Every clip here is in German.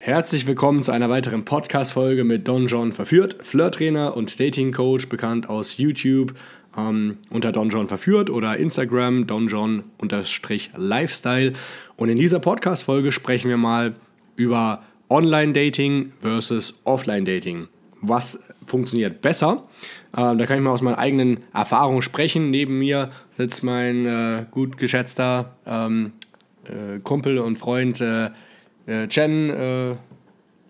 Herzlich willkommen zu einer weiteren Podcast-Folge mit Don John Verführt, Flirttrainer und Dating-Coach, bekannt aus YouTube ähm, unter Don John Verführt oder Instagram Don John Lifestyle. Und in dieser Podcast-Folge sprechen wir mal über Online-Dating versus Offline-Dating. Was funktioniert besser? Äh, da kann ich mal aus meinen eigenen Erfahrungen sprechen. Neben mir sitzt mein äh, gut geschätzter ähm, äh, Kumpel und Freund äh, äh, Chen. Äh,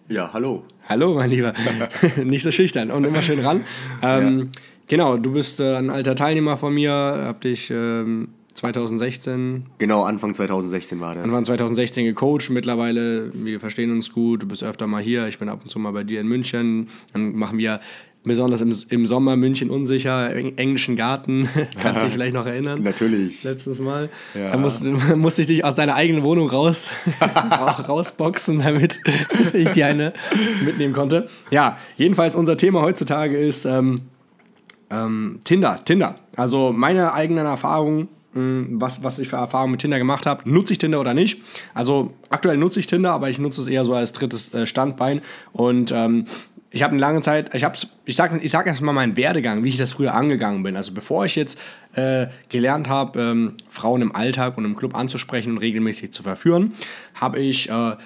ja, hallo. Hallo, mein Lieber. Nicht so schüchtern und immer schön ran. Ähm, ja. Genau, du bist äh, ein alter Teilnehmer von mir, hab dich ähm, 2016. Genau, Anfang 2016 war das. Anfang 2016 gecoacht. Mittlerweile, wir verstehen uns gut. Du bist öfter mal hier. Ich bin ab und zu mal bei dir in München. Dann machen wir besonders im, im Sommer München unsicher, englischen Garten. Kannst du dich vielleicht noch erinnern? Natürlich. Letztes Mal. Ja. Da musste, musste ich dich aus deiner eigenen Wohnung raus, rausboxen, damit ich die eine mitnehmen konnte. Ja, jedenfalls unser Thema heutzutage ist ähm, ähm, Tinder. Tinder. Also meine eigenen Erfahrungen hm, was, was ich für Erfahrungen mit Tinder gemacht habe. Nutze ich Tinder oder nicht? Also aktuell nutze ich Tinder, aber ich nutze es eher so als drittes äh, Standbein. Und ähm, ich habe eine lange Zeit, ich, ich sage ich sag erstmal meinen Werdegang, wie ich das früher angegangen bin. Also bevor ich jetzt äh, gelernt habe, ähm, Frauen im Alltag und im Club anzusprechen und regelmäßig zu verführen, habe ich, äh,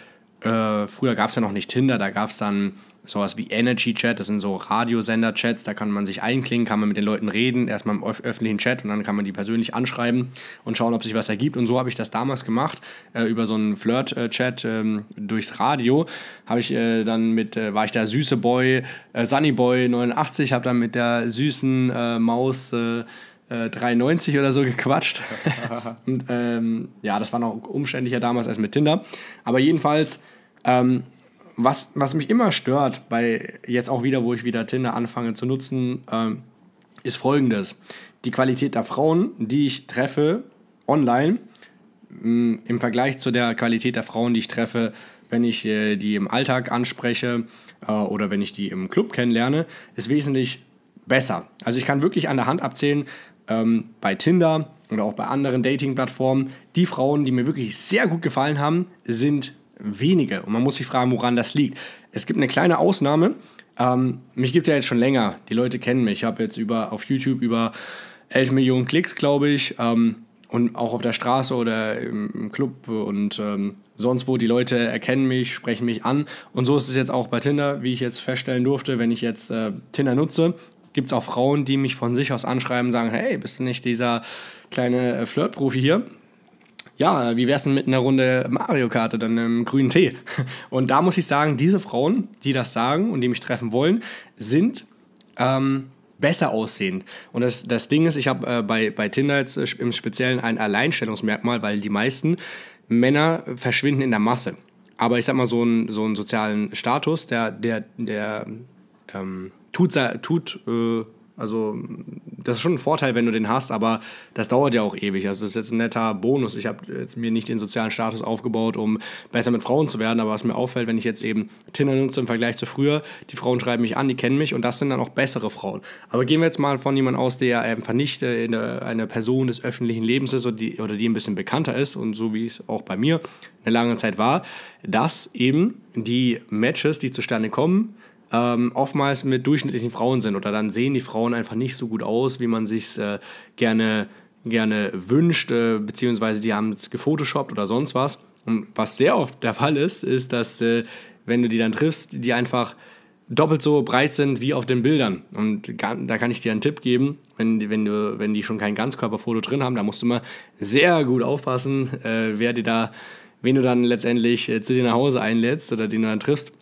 äh, früher gab es ja noch nicht Tinder, da gab es dann sowas wie Energy Chat, das sind so Radiosender-Chats, da kann man sich einklingen, kann man mit den Leuten reden, erstmal im öffentlichen Chat und dann kann man die persönlich anschreiben und schauen, ob sich was ergibt. Und so habe ich das damals gemacht, äh, über so einen Flirt-Chat ähm, durchs Radio. Habe ich äh, dann mit, äh, war ich der süße Boy, äh, Sunny Boy 89, habe dann mit der süßen äh, Maus 3,90 äh, oder so gequatscht. und ähm, ja, das war noch umständlicher damals als mit Tinder. Aber jedenfalls ähm, was, was mich immer stört, bei jetzt auch wieder, wo ich wieder Tinder anfange zu nutzen, ähm, ist folgendes. Die Qualität der Frauen, die ich treffe online, mh, mm, im Vergleich zu der Qualität der Frauen, die ich treffe, wenn ich äh, die im Alltag anspreche äh, oder wenn ich die im Club kennenlerne, ist wesentlich besser. Also ich kann wirklich an der Hand abzählen, ähm, bei Tinder oder auch bei anderen Dating-Plattformen, die Frauen, die mir wirklich sehr gut gefallen haben, sind wenige. Und man muss sich fragen, woran das liegt. Es gibt eine kleine Ausnahme. Ähm, mich gibt es ja jetzt schon länger. Die Leute kennen mich. Ich habe jetzt über, auf YouTube über 11 Millionen Klicks, glaube ich. Ähm, und auch auf der Straße oder im, Club und ähm, sonst wo. Die Leute erkennen mich, sprechen mich an. Und so ist es jetzt auch bei Tinder, wie ich jetzt feststellen durfte, wenn ich jetzt äh, Tinder nutze. Gibt es auch Frauen, die mich von sich aus anschreiben sagen: Hey, bist du nicht dieser kleine äh, Flirtprofi hier? Ja, wie wär's denn mit einer Runde Mario Kart oder einem grünen Tee? Und da muss ich sagen, diese Frauen, die das sagen und die mich treffen wollen, sind ähm, besser aussehend. Und das, das Ding ist, ich habe äh, bei, bei Tinder jetzt äh, im Speziellen ein Alleinstellungsmerkmal, weil die meisten Männer verschwinden in der Masse. Aber ich sag mal, so einen so einen sozialen Status, der, der, der ähm, tut, tut äh, also das ist schon ein Vorteil, wenn du den hast, aber das dauert ja auch ewig. Also das ist jetzt ein netter Bonus. Ich habe jetzt mir nicht den sozialen Status aufgebaut, um besser mit Frauen zu werden, aber was mir auffällt, wenn ich jetzt eben Tinder nutze im Vergleich zu früher, die Frauen schreiben mich an, die kennen mich und das sind dann auch bessere Frauen. Aber gehen wir jetzt mal von jemandem aus, der einfach nicht äh, eine Person des öffentlichen Lebens ist oder die, oder die ein bisschen bekannter ist und so wie es auch bei mir eine lange Zeit war, dass eben die Matches, die zustande kommen, ähm, oftmals mit durchschnittlichen Frauen sind oder dann sehen die Frauen einfach nicht so gut aus, wie man sich äh, gerne, gerne wünscht, äh, beziehungsweise die haben es gefotoshoppt oder sonst was. Und was sehr oft der Fall ist, ist, dass äh, wenn du die dann triffst, die einfach doppelt so breit sind wie auf den Bildern. Und da kann ich dir einen Tipp geben, wenn, wenn, du, wenn die schon kein Ganzkörperfoto drin haben, da musst du mal sehr gut aufpassen, äh, wer dir da, wen du dann letztendlich äh, zu dir nach Hause einlädst oder den du dann triffst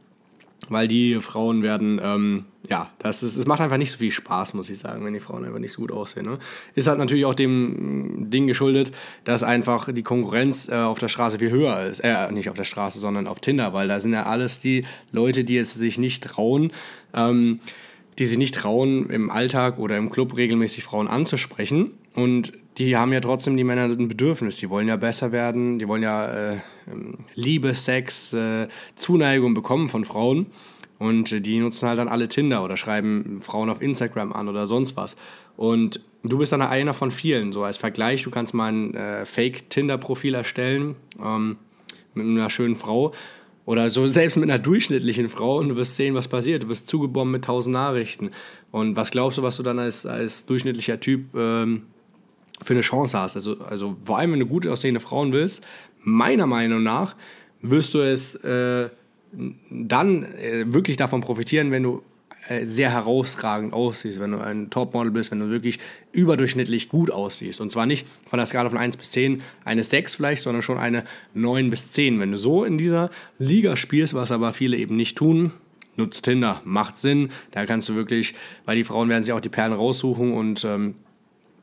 weil die Frauen werden, ähm, ja, das ist, es macht einfach nicht so viel Spaß, muss ich sagen, wenn die Frauen einfach nicht so gut aussehen. Ne? Ist halt natürlich auch dem Ding geschuldet, dass einfach die Konkurrenz äh, auf der Straße viel höher ist. Äh, nicht auf der Straße, sondern auf Tinder, weil da sind ja alles die Leute, die es sich nicht trauen, ähm, die sich nicht trauen, im Alltag oder im Club regelmäßig Frauen anzusprechen. Und die haben ja trotzdem die Männer ein Bedürfnis. Die wollen ja besser werden, die wollen ja äh, ähm, Liebe, Sex, äh, Zuneigung bekommen von Frauen. Und äh, die nutzen halt dann alle Tinder oder schreiben Frauen auf Instagram an oder sonst was. Und du bist dann einer von vielen. So als Vergleich, du kannst mal ein äh, Fake-Tinder-Profil erstellen ähm, mit einer schönen Frau. Oder so selbst mit einer durchschnittlichen Frau und du wirst sehen, was passiert. Du wirst zugebombt mit tausend Nachrichten. Und was glaubst du, was du dann als, als durchschnittlicher Typ ähm, für eine Chance hast? Also, also vor allem, wenn du gut aussehende Frauen willst, meiner Meinung nach wirst du es äh, dann äh, wirklich davon profitieren, wenn du äh, sehr herausragend aussiehst, wenn du ein Topmodel bist, wenn du wirklich überdurchschnittlich gut aussiehst. Und zwar nicht von der Skala von 1 bis 10 eine 6 vielleicht, sondern schon eine 9 bis 10. Wenn du so in dieser Liga spielst, was aber viele eben nicht tun, nutzt Tinder, macht Sinn. Da kannst du wirklich, weil die Frauen werden sich auch die Perlen raussuchen und ähm,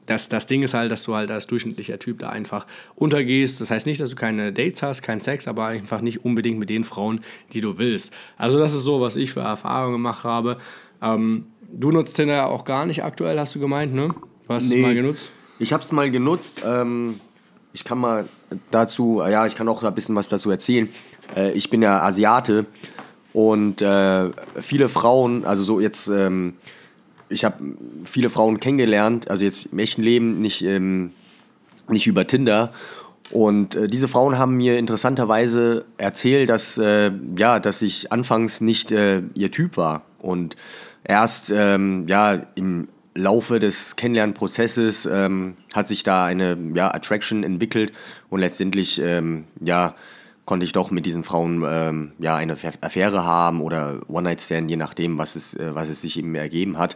das, das Ding ist halt, dass du halt als durchschnittlicher Typ da einfach untergehst. Das heißt nicht, dass du keine Dates hast, keinen Sex, aber einfach nicht unbedingt mit den Frauen, die du willst. Also das ist so, was ich für Erfahrungen gemacht habe. Ähm, du nutzt Tinder auch gar nicht aktuell, hast du gemeint, ne? Du hast nee, es mal genutzt? Ich habe es mal genutzt. Ähm, ich kann mal dazu, ja, ich kann auch ein bisschen was dazu erzählen. Äh, ich bin ja Asiate und äh, viele Frauen, also so jetzt... Ähm, ich habe viele Frauen kennengelernt, also jetzt im echten Leben, nicht, ähm, nicht über Tinder. Und äh, diese Frauen haben mir interessanterweise erzählt, dass, äh, ja, dass ich anfangs nicht äh, ihr Typ war. Und erst ähm, ja, im Laufe des Kennenlernprozesses ähm, hat sich da eine ja, Attraction entwickelt und letztendlich ähm, ja, konnte ich doch mit diesen Frauen ähm, ja eine Affäre haben oder One-Night-Stand, je nachdem, was es, äh, was es sich eben ergeben hat.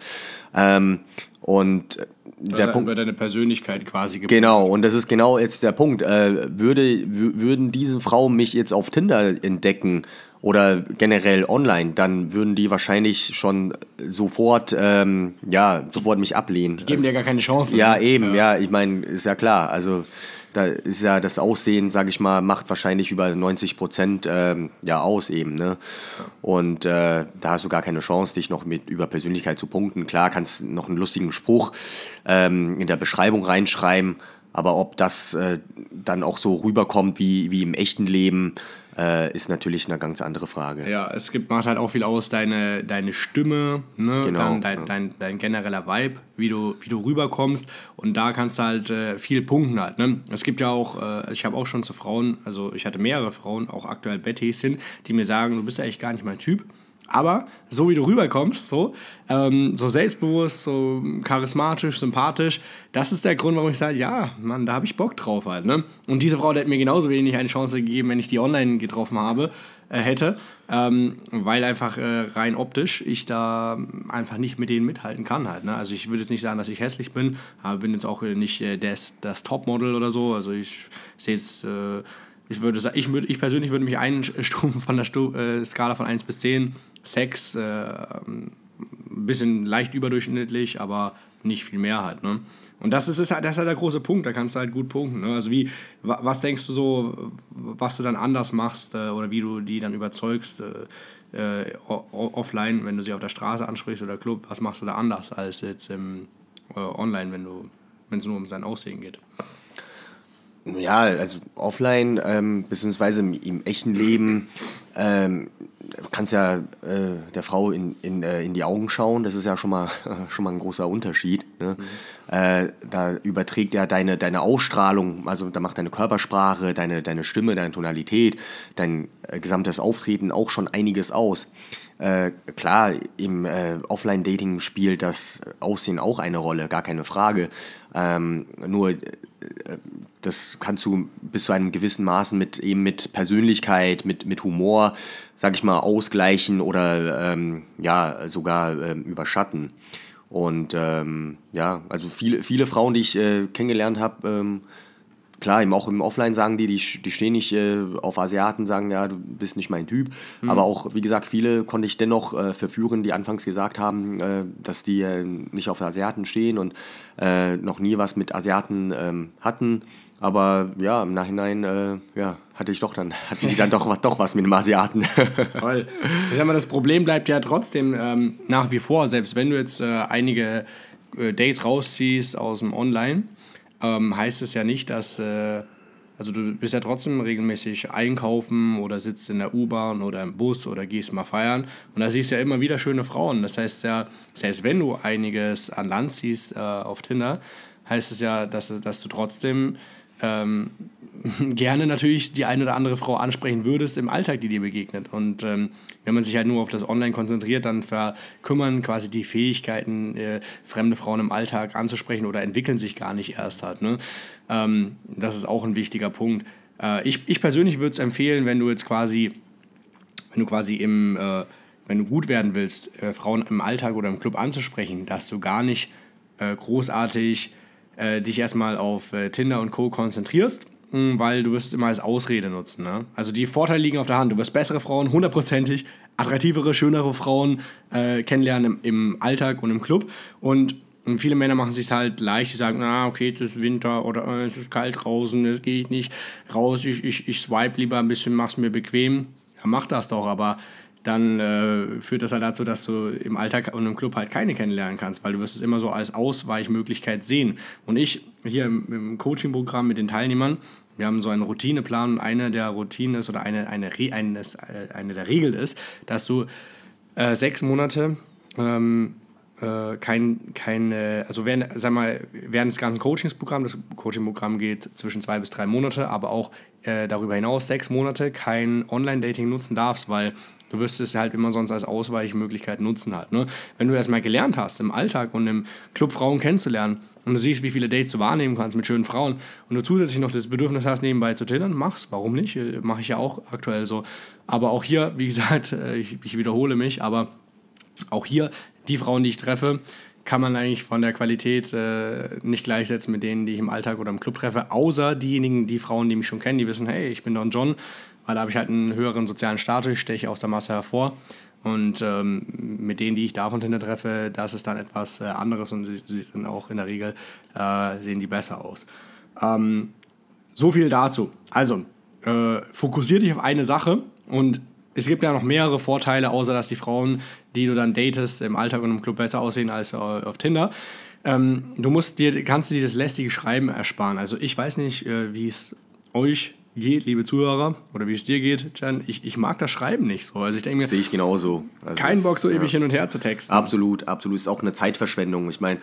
Ähm, und der Punkt. Über deine Persönlichkeit quasi geprägt. Genau, und das ist genau jetzt der Punkt. Äh, würde, würden diese Frauen mich jetzt auf Tinder entdecken oder generell online, dann würden die wahrscheinlich schon sofort, ähm, ja, sofort mich ablehnen. Die geben dir gar keine Chance. Ja, ne? eben, ja, ja ich meine, ist ja klar. Also da ist ja das Aussehen, sage ich mal, macht wahrscheinlich über 90 Prozent ähm, ja aus eben. Ne? Und äh, da hast du gar keine Chance, dich noch mit über Persönlichkeit zu punkten. Klar, kannst noch einen lustigen Spruch ähm, in der Beschreibung reinschreiben, aber ob das äh, dann auch so rüberkommt wie, wie im echten Leben, äh, ist natürlich eine ganz andere Frage. Ja, es gibt, macht halt auch viel aus, deine, deine Stimme, ne? genau, Dann dein, ja. dein, dein genereller Vibe, wie du, wie du rüberkommst. Und da kannst du halt äh, viel punkten halt. Ne? Es gibt ja auch, äh, ich habe auch schon zu Frauen, also ich hatte mehrere Frauen, auch aktuell Betty sind, die mir sagen, du bist ja eigentlich gar nicht mein Typ. Aber so wie du rüberkommst, so, ähm, so selbstbewusst, so charismatisch, sympathisch, das ist der Grund, warum ich sage, ja, Mann, da habe ich Bock drauf halt. Ne? Und diese Frau hat mir genauso wenig eine Chance gegeben, wenn ich die online getroffen habe, äh, hätte, ähm, weil einfach äh, rein optisch ich da einfach nicht mit denen mithalten kann halt. Ne? Also ich würde jetzt nicht sagen, dass ich hässlich bin, aber bin jetzt auch nicht äh, das, das Topmodel oder so. Also ich sehe jetzt äh, ich würde ich, würd, ich persönlich würde mich einstufen von der Stu äh, Skala von 1 bis 10 Sex, äh, ein bisschen leicht überdurchschnittlich, aber nicht viel mehr halt. Ne? Und das ist, ist halt, das ist halt der große Punkt, da kannst du halt gut punkten. Ne? Also wie, was denkst du so, was du dann anders machst äh, oder wie du die dann überzeugst äh, äh offline, wenn du sie auf der Straße ansprichst oder Club, was machst du da anders als jetzt im, äh, online, wenn es nur um sein Aussehen geht? Ja, also offline, ähm, beziehungsweise im, im, echten Leben, ähm, kannst ja äh, der Frau in, in, äh, in die Augen schauen, das ist ja schon mal, schon mal ein großer Unterschied. Ne? Mhm. Äh, da überträgt ja deine, deine Ausstrahlung, also da macht deine Körpersprache, deine, deine Stimme, deine Tonalität, dein äh, gesamtes Auftreten auch schon einiges aus. Äh, klar, im äh, Offline-Dating spielt das Aussehen auch eine Rolle, gar keine Frage. Ähm, nur das kannst du bis zu einem gewissen Maßen mit eben mit Persönlichkeit, mit, mit Humor, sag ich mal, ausgleichen oder ähm, ja, sogar ähm, überschatten. Und ähm, ja, also viele, viele Frauen, die ich äh, kennengelernt habe, ähm, klar, eben auch im Offline sagen die, die, die stehen nicht äh, auf Asiaten, sagen, ja, du bist nicht mein Typ. Mhm. Aber auch, wie gesagt, viele konnte ich dennoch äh, verführen, die anfangs gesagt haben, äh, dass die äh, nicht auf Asiaten stehen und äh, noch nie was mit Asiaten ähm, hatten. Aber ja, im Nachhinein, äh, ja, hatte ich doch dann, hatten die dann doch, doch was mit dem Asiaten. Toll. Ich sag mal, das Problem bleibt ja trotzdem ähm, nach wie vor, selbst wenn du jetzt einige Dates rausziehst aus dem Online, ähm, heißt es ja nicht, dass, äh, also du bist ja trotzdem regelmäßig einkaufen oder sitzt in der U-Bahn oder im Bus oder gehst mal feiern und da siehst du ja immer wieder schöne Frauen. Das heißt ja, selbst wenn du einiges an Land siehst äh, auf Tinder, heißt es ja, dass, dass du trotzdem ähm, gerne natürlich die eine oder andere Frau ansprechen würdest im Alltag, die dir begegnet. Und ähm, wenn man sich halt nur auf das Online konzentriert, dann verkümmern quasi die Fähigkeiten, äh, fremde Frauen im Alltag anzusprechen oder entwickeln sich gar nicht erst halt. Ne? Ähm, das ist auch ein wichtiger Punkt. Äh, ich, ich persönlich würde es empfehlen, wenn du jetzt quasi, wenn du quasi im, äh, wenn du gut werden willst, äh, Frauen im Alltag oder im Club anzusprechen, dass du gar nicht äh, großartig äh, dich erstmal auf Tinder und Co. konzentrierst, weil du wirst immer als Ausrede nutzen. Ne? Also die Vorteile liegen auf der Hand. Du wirst bessere Frauen, hundertprozentig, attraktivere, schönere Frauen äh, kennenlernen im, im, Alltag und im Club. Und, und viele Männer machen es sich halt leicht, die sagen, na okay, es ist Winter oder äh, es ist kalt draußen, es geht nicht raus, ich, ich, ich swipe lieber ein bisschen, mach's mir bequem. Ja, mach das doch, aber dann äh, führt das halt dazu, dass du im Alltag und im Club halt keine kennenlernen kannst, weil du wirst es immer so als Ausweichmöglichkeit sehen. Und ich hier im, im Coaching-Programm mit den Teilnehmern, wir haben so einen Routineplan und eine der Routinen ist oder eine, eine, eine, äh, eine der Regeln ist, dass du äh, sechs Monate ähm, äh, kein, kein äh, also während, sag mal, während des ganzen Coachingsprogramms, das Coachingprogramm geht zwischen zwei bis drei Monate, aber auch äh, darüber hinaus sechs Monate kein Online-Dating nutzen darfst, weil du wirst es halt immer sonst als Ausweichmöglichkeit nutzen halt. Ne? Wenn du erstmal gelernt hast, im Alltag und im Club Frauen kennenzulernen, und du siehst, wie viele Dates du wahrnehmen kannst mit schönen Frauen und du zusätzlich noch das Bedürfnis hast, nebenbei zu tindern, mach's. Warum nicht? Äh, Mache ich ja auch aktuell so. Aber auch hier, wie gesagt, äh, ich, ich wiederhole mich, aber auch hier, die Frauen, die ich treffe, kann man eigentlich von der Qualität äh, nicht gleichsetzen mit denen, die ich im Alltag oder im Club treffe, außer diejenigen, die Frauen, die mich schon kennen, die wissen, hey, ich bin Don John, weil da habe ich halt einen höheren sozialen Status, steche aus der Masse hervor. Und ähm, mit denen, die ich davon hinter treffe, das ist dann etwas äh, anderes und sie, sie, sind auch in der Regel, äh, sehen die besser aus. Ähm, so viel dazu. Also, äh, fokussier dich auf eine Sache und es gibt ja noch mehrere Vorteile, außer dass die Frauen, die du dann datest, im Alltag und im Club besser aussehen als auf Tinder. Ähm, du musst dir, kannst dir das lästige Schreiben ersparen. Also ich weiß nicht, äh, wie es euch geht, liebe Zuhörer, oder wie es dir geht, Jan, ich, ich mag das Schreiben nicht so. Also ich denke mir, sehe ich genauso. Also kein Bock, so ja. ewig hin und her zu texten. Absolut, absolut. Ist auch eine Zeitverschwendung. Ich meine,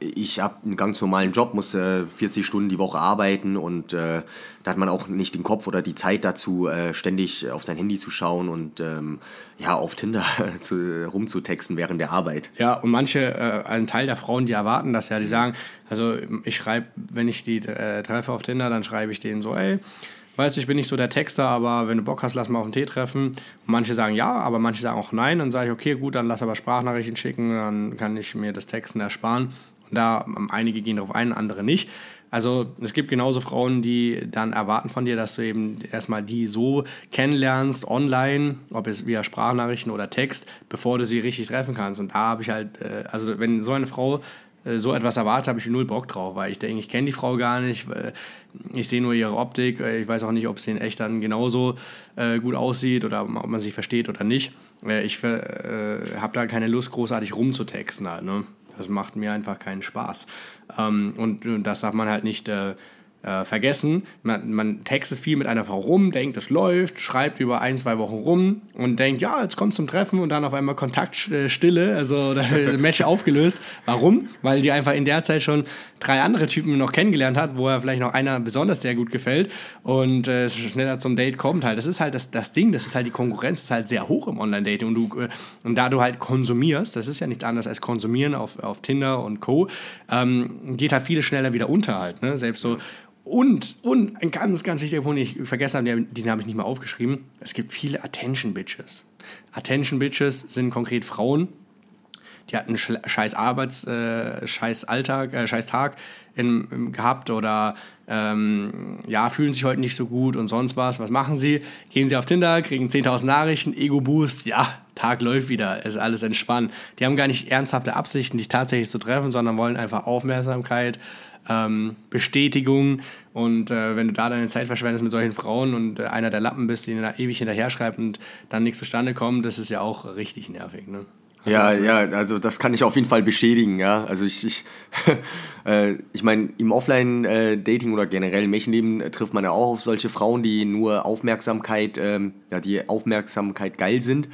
ich habe einen ganz normalen Job, muss äh, 40 Stunden die Woche arbeiten und äh, da hat man auch nicht den Kopf oder die Zeit dazu, äh, ständig auf sein Handy zu schauen und ähm, ja, auf Tinder zu, rumzutexten während der Arbeit. Ja, und manche, äh, ein Teil der Frauen, die erwarten das ja, die sagen, also ich schreibe, wenn ich die äh, treffe auf Tinder, dann schreibe ich denen so, ey, weißt du, ich bin nicht so der Texter, aber wenn du Bock hast, lass mal auf einen Tee treffen. Und manche sagen ja, aber manche sagen auch nein. Dann sage ich, okay, gut, dann lass aber Sprachnachrichten schicken, dann kann ich mir das Texten ersparen. Da einige gehen darauf ein, andere nicht. Also es gibt genauso Frauen, die dann erwarten von dir, dass du eben erstmal die so kennenlernst online, ob es via Sprachnachrichten oder Text, bevor du sie richtig treffen kannst. Und da habe ich halt, äh, also wenn so eine Frau äh, so etwas erwartet, habe ich null Bock drauf, weil ich denke, ich kenne die Frau gar nicht, ich sehe nur ihre Optik, äh, ich weiß auch nicht, ob sie in echt dann genauso gut aussieht oder ob man sich versteht oder nicht. Ich habe da keine Lust, großartig rumzutexten halt, ne? Das macht mir einfach keinen Spaß. Ähm, und, und, das darf man halt nicht äh, äh, vergessen. Man, man, textet viel mit einer Frau rum, denkt, es läuft, schreibt über ein, zwei Wochen rum und denkt, ja, jetzt kommt zum Treffen und dann auf einmal Kontaktstille, also Match aufgelöst. Warum? Weil die einfach in der Zeit schon drei andere Typen noch kennengelernt hat, wo er vielleicht noch einer besonders sehr gut gefällt und äh, schneller zum Date kommt halt. Das ist halt das, das Ding, das ist halt die Konkurrenz, ist halt sehr hoch im Online-Dating und, äh, und da du halt konsumierst, das ist ja nichts anderes als konsumieren auf, auf Tinder und Co., ähm, geht halt viele schneller wieder unter halt. Ne? Selbst so und, und ein ganz, ganz wichtiger Punkt, ich vergessen habe, den habe ich nicht mehr aufgeschrieben. Es gibt viele Attention Bitches. Attention Bitches sind konkret Frauen, die hatten scheiß Arbeits, äh, scheiß Alltag, äh, scheiß Tag in, in, gehabt oder ähm, ja, fühlen sich heute nicht so gut und sonst was. Was machen sie? Gehen sie auf Tinder, kriegen 10.000 Nachrichten, Ego-Boost, ja, Tag läuft wieder, ist alles entspannt. Die haben gar nicht ernsthafte Absichten, dich tatsächlich zu treffen, sondern wollen einfach Aufmerksamkeit, ähm, Bestätigung. Und äh, wenn du da deine Zeit verschwendest mit solchen Frauen und äh, einer der Lappen bist, die da ewig hinterher schreibt und dann nichts zustande kommt, das ist ja auch richtig nervig. Ne? Ja, ja, also das kann ich auf jeden Fall bestätigen, ja. Also ich, ich, äh, ich meine, im Offline-Dating oder generell im Mädchenleben trifft man ja auch auf solche Frauen, die nur Aufmerksamkeit, ähm, ja, die Aufmerksamkeit geil sind.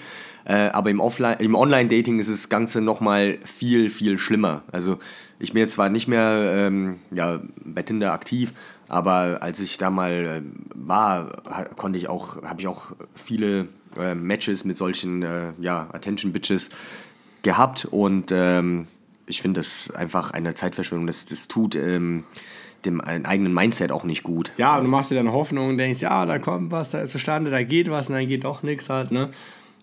Äh, aber im, im Online-Dating ist das Ganze nochmal viel, viel schlimmer. Also ich bin jetzt zwar nicht mehr ähm, ja, bei Tinder aktiv, aber als ich da mal äh, war, konnte ich auch, habe ich auch viele äh, Matches mit solchen äh, ja, Attention-Bitches gehabt und ähm, ich finde das einfach eine Zeitverschwendung. Das, das tut ähm, dem eigenen Mindset auch nicht gut. Ja, und du machst dir dann Hoffnung und denkst, ja, da kommt was, da ist zustande, da geht was und dann geht doch nichts halt, ne?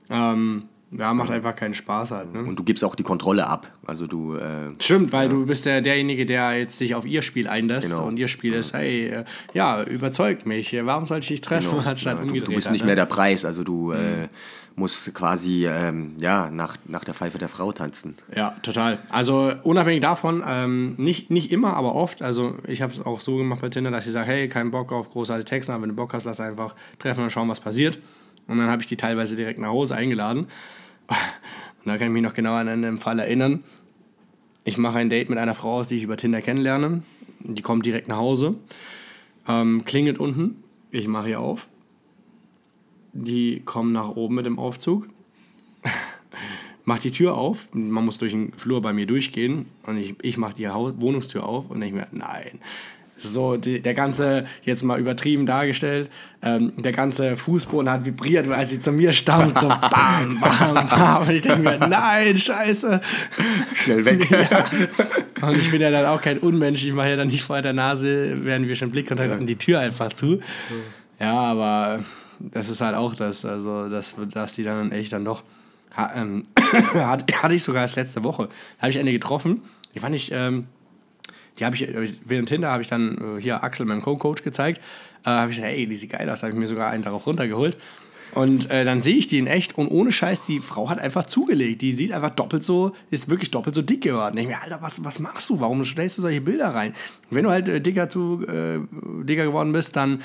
Ähm, ja, macht einfach keinen Spaß halt. Ne? Und du gibst auch die Kontrolle ab. Also du. Äh, Stimmt, weil ja. du bist der, derjenige, der jetzt sich auf ihr Spiel einlässt genau. und ihr Spiel ist, hey, äh, ja, überzeugt mich, warum soll ich dich treffen, genau. anstatt ja, umgedreht. Du, du bist nicht ne? mehr der Preis, also du mhm. äh, musst quasi ähm, ja, nach, nach der Pfeife der Frau tanzen. Ja, total. Also unabhängig davon, ähm, nicht, nicht immer, aber oft. Also ich habe es auch so gemacht bei Tinder, dass ich sage, hey, kein Bock auf großartige Texte, aber wenn du Bock hast, lass einfach treffen und schauen, was passiert. Und dann habe ich die teilweise direkt nach Hause eingeladen. Und da kann ich mich noch genau an einen Fall erinnern. Ich mache ein Date mit einer Frau aus, die ich über Tinder kennenlerne. Die kommt direkt nach Hause, ähm, klingelt unten. Ich mache ihr auf. Die kommen nach oben mit dem Aufzug. macht die Tür auf. Man muss durch den Flur bei mir durchgehen. Und ich, ich mache die Haus Wohnungstür auf und denke mir, nein, so die, der ganze, jetzt mal übertrieben dargestellt, ähm, der ganze Fußboden hat vibriert, weil sie zu mir stammt, so bam, bam, bam. Und ich denke mir, nein, scheiße. Schnell weg. Ja. Und ich bin ja dann auch kein Unmensch, ich mache ja dann nicht vor der Nase, werden wir schon Blickkontakt ja. die Tür einfach zu. Ja, aber das ist halt auch das, also dass, dass die dann echt dann doch, ähm, hatte ich sogar erst letzte Woche, habe ich eine getroffen, die fand ich, ähm, die habe ich, während Tinder habe ich dann äh, hier Axel, meinem Co-Coach, gezeigt. Äh, habe ich gesagt, ey, die sieht geil aus, habe ich mir sogar einen darauf runtergeholt. Und äh, dann sehe ich die in echt und ohne Scheiß, die Frau hat einfach zugelegt. Die sieht einfach doppelt so, ist wirklich doppelt so dick geworden. Ich mir, Alter, was, was machst du? Warum stellst du solche Bilder rein? wenn du halt äh, dicker, zu, äh, dicker geworden bist, dann,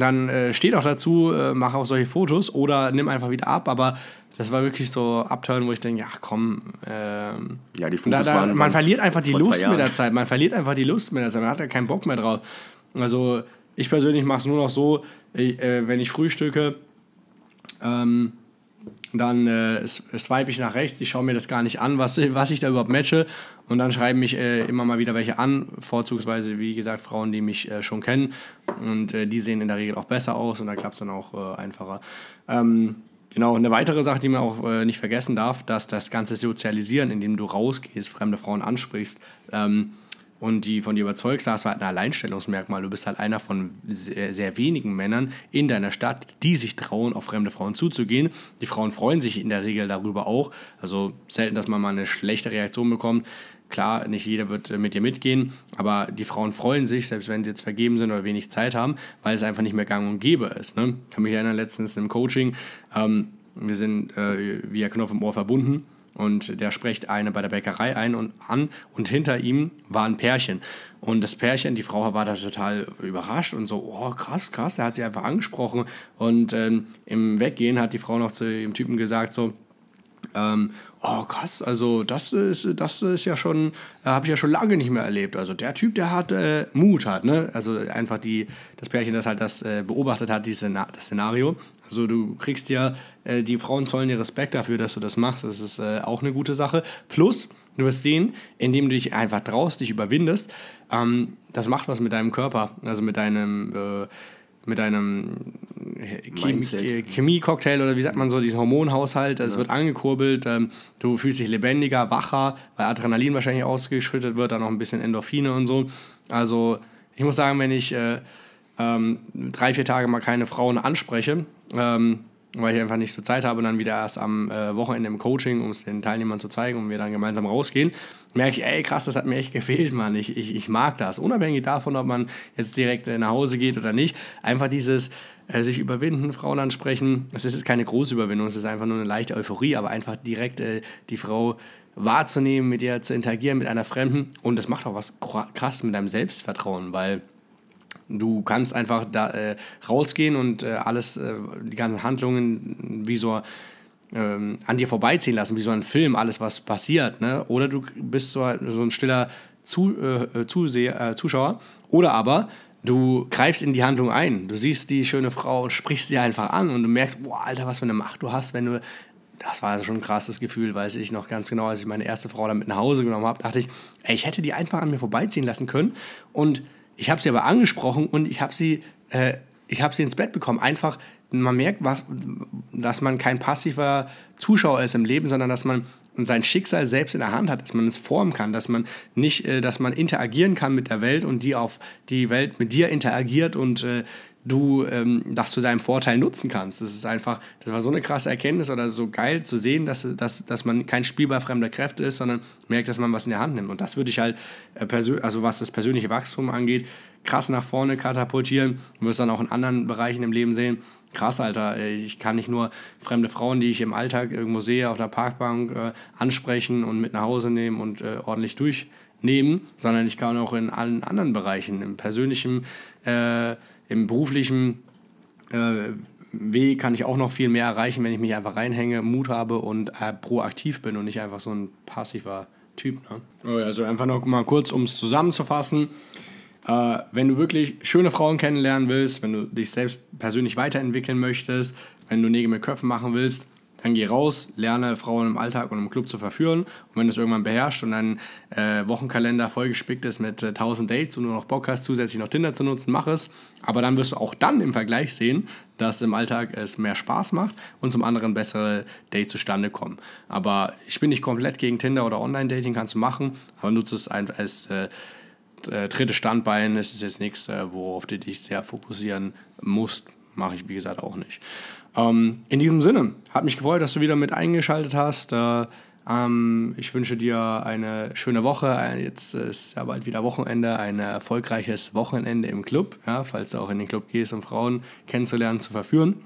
dann äh, steht auch dazu, äh, mach auch solche Fotos oder nimm einfach wieder ab. Aber das war wirklich so Abturn, wo ich denke, ja komm. Ähm, ja, die Fotos da, da, waren Man verliert einfach die Lust mit der Zeit. Man verliert einfach die Lust mit der Zeit. Man hat ja keinen Bock mehr drauf. Also ich persönlich mache es nur noch so, ich, äh, wenn ich frühstücke, ähm, dann äh, swipe ich nach rechts, ich schaue mir das gar nicht an, was, was ich da überhaupt matche. Und dann schreiben mich äh, immer mal wieder welche an, vorzugsweise, wie gesagt, Frauen, die mich äh, schon kennen. Und äh, die sehen in der Regel auch besser aus und da klappt es dann auch äh, einfacher. Ähm, Genau, eine weitere Sache, die man auch äh, nicht vergessen darf, dass das ganze Sozialisieren, indem du rausgehst, fremde Frauen ansprichst ähm, und die von dir überzeugst, hast du halt ein Alleinstellungsmerkmal. Du bist halt einer von sehr, sehr, wenigen Männern in deiner Stadt, die sich trauen, auf fremde Frauen zuzugehen. Die Frauen freuen sich in der Regel darüber auch. Also selten, dass man mal eine schlechte Reaktion bekommt. Klar, nicht jeder wird äh, mit dir mitgehen, aber die Frauen freuen sich, selbst wenn sie jetzt vergeben sind oder wenig Zeit haben, weil es einfach nicht mehr gang und gäbe ist. Ne? Ich kann mich erinnern, letztens im Coaching, ähm, wir sind äh, via Knopf im Ohr verbunden und der spricht eine bei der Bäckerei ein und an und hinter ihm war ein Pärchen. Und das Pärchen, die Frau war da total überrascht und so, oh krass, krass, der hat sie einfach angesprochen. Und ähm, im Weggehen hat die Frau noch zu dem Typen gesagt, so, ähm, oh krass, also das ist, das ist ja schon, äh, habe ich ja schon lange nicht mehr erlebt. Also der Typ, der hat äh, Mut hat, ne? Also einfach die, das Pärchen, das halt das äh, beobachtet hat, diese, das Szenario. Also du kriegst ja, äh, die Frauen zollen dir Respekt dafür, dass du das machst. Das ist äh, auch eine gute Sache. Plus, du wirst sehen, indem du dich einfach traust, dich überwindest, ähm, das macht was mit deinem Körper, also mit deinem äh, mit einem Chemie-Cocktail oder wie sagt man so, diesen Hormonhaushalt, es ja. wird angekurbelt, ähm, du fühlst dich lebendiger, wacher, weil Adrenalin wahrscheinlich ausgeschüttet wird, dann noch ein bisschen Endorphine und so. Also ich muss sagen, wenn ich äh, ähm, drei, vier Tage mal keine Frauen anspreche, ähm, weil ich einfach nicht so Zeit habe, dann wieder erst am äh, Wochenende im Coaching, um es den Teilnehmern zu zeigen und wir dann gemeinsam rausgehen, merke ich, ey krass, das hat mir echt gefehlt, Mann. Ich, ich, ich mag das. Unabhängig davon, ob man jetzt direkt äh, nach Hause geht oder nicht. Einfach dieses äh, sich überwinden, Frauen ansprechen. Es ist keine große Überwindung, es ist einfach nur eine leichte Euphorie, aber einfach direkt äh, die Frau wahrzunehmen, mit ihr zu interagieren, mit einer Fremden. Und das macht auch was krass mit deinem Selbstvertrauen, weil Du kannst einfach da äh, rausgehen und äh, alles, äh, die ganzen Handlungen wie so ähm, an dir vorbeiziehen lassen, wie so ein Film, alles was passiert. Ne? Oder du bist so, so ein stiller Zu, äh, Zuseher, äh, Zuschauer. Oder aber du greifst in die Handlung ein. Du siehst die schöne Frau und sprichst sie einfach an und du merkst, boah, Alter, was für eine Macht du hast, wenn du. Das war schon ein krasses Gefühl, weiß ich noch ganz genau, als ich meine erste Frau dann mit nach Hause genommen habe, dachte ich, ey, ich hätte die einfach an mir vorbeiziehen lassen können. Und ich habe sie aber angesprochen und ich habe sie, äh, ich habe sie ins Bett bekommen. Einfach, man merkt, was, dass man kein passiver Zuschauer ist im Leben, sondern dass man sein Schicksal selbst in der Hand hat, dass man es formen kann, dass man nicht, äh, dass man interagieren kann mit der Welt und die auf die Welt mit dir interagiert und äh, du ähm, das zu deinem Vorteil nutzen kannst. Das ist einfach, das war so eine krasse Erkenntnis oder so geil zu sehen, dass, dass, dass man kein Spielball fremder Kräfte ist, sondern merkt, dass man was in der Hand nimmt. Und das würde ich halt, äh, also was das persönliche Wachstum angeht, krass nach vorne katapultieren. Du wirst dann auch in anderen Bereichen im Leben sehen, krass, Alter. Ich kann nicht nur fremde Frauen, die ich im Alltag irgendwo sehe, auf der Parkbank äh, ansprechen und mit nach Hause nehmen und äh, ordentlich durchnehmen, sondern ich kann auch in allen anderen Bereichen, im persönlichen, äh, im beruflichen äh, Weg kann ich auch noch viel mehr erreichen, wenn ich mich einfach reinhänge, Mut habe und äh, proaktiv bin und nicht einfach so ein passiver Typ. Ne? Also einfach noch mal kurz, um es zusammenzufassen. Äh, wenn du wirklich schöne Frauen kennenlernen willst, wenn du dich selbst persönlich weiterentwickeln möchtest, wenn du Nägel mit Köpfen machen willst, dann geh raus, lerne Frauen im Alltag und im Club zu verführen. Und wenn du es irgendwann beherrschst und dein äh, Wochenkalender vollgespickt ist mit äh, 1000 Dates und du noch Bock hast, zusätzlich noch Tinder zu nutzen, mach es. Aber dann wirst du auch dann im Vergleich sehen, dass im Alltag es mehr Spaß macht und zum anderen bessere Dates zustande kommen. Aber ich bin nicht komplett gegen Tinder oder Online-Dating, kannst du machen, aber nutze es einfach als äh, äh, drittes Standbein ist es jetzt nichts, äh, worauf du dich sehr fokussieren musst. Mache ich, wie gesagt, auch nicht. Ähm, in diesem Sinne, hat mich gefreut, dass du wieder mit eingeschaltet hast. Äh, ähm, ich wünsche dir eine schöne Woche. Äh, jetzt ist ja bald wieder Wochenende, ein erfolgreiches Wochenende im Club, ja, falls du auch in den Club gehst, um Frauen kennenzulernen, zu verführen.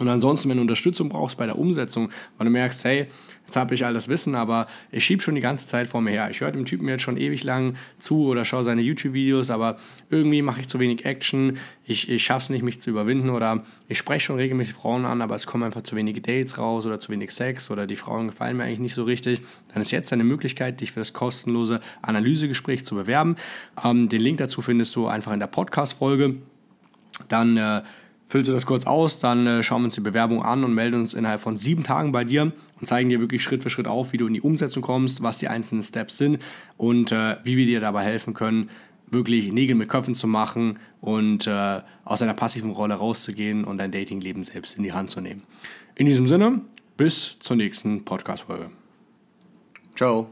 Und ansonsten, wenn du Unterstützung brauchst bei der Umsetzung, weil du merkst, hey, jetzt habe ich alles Wissen, aber ich schiebe schon die ganze Zeit vor mir her. Ich höre dem Typen jetzt schon ewig lang zu oder schaue seine YouTube-Videos, aber irgendwie mache ich zu wenig Action, ich, ich schaffe es nicht, mich zu überwinden oder ich spreche schon regelmäßig Frauen an, aber es kommen einfach zu wenige Dates raus oder zu wenig Sex oder die Frauen gefallen mir eigentlich nicht so richtig. Dann ist jetzt eine Möglichkeit, dich für das kostenlose Analysegespräch zu bewerben. Ähm, den Link dazu findest du einfach in der Podcast-Folge. Dann... Äh, füllst du das kurz aus, dann äh, schauen wir uns die Bewerbung an und melden uns innerhalb von sieben Tagen bei dir und zeigen dir wirklich Schritt für Schritt auf, wie du in die Umsetzung kommst, was die einzelnen Steps sind und äh, wie wir dir dabei helfen können, wirklich Nägel mit Köpfen zu machen und äh, aus einer passiven Rolle rauszugehen und dein Datingleben selbst in die Hand zu nehmen. In diesem Sinne, bis zur nächsten Podcast-Folge. Ciao.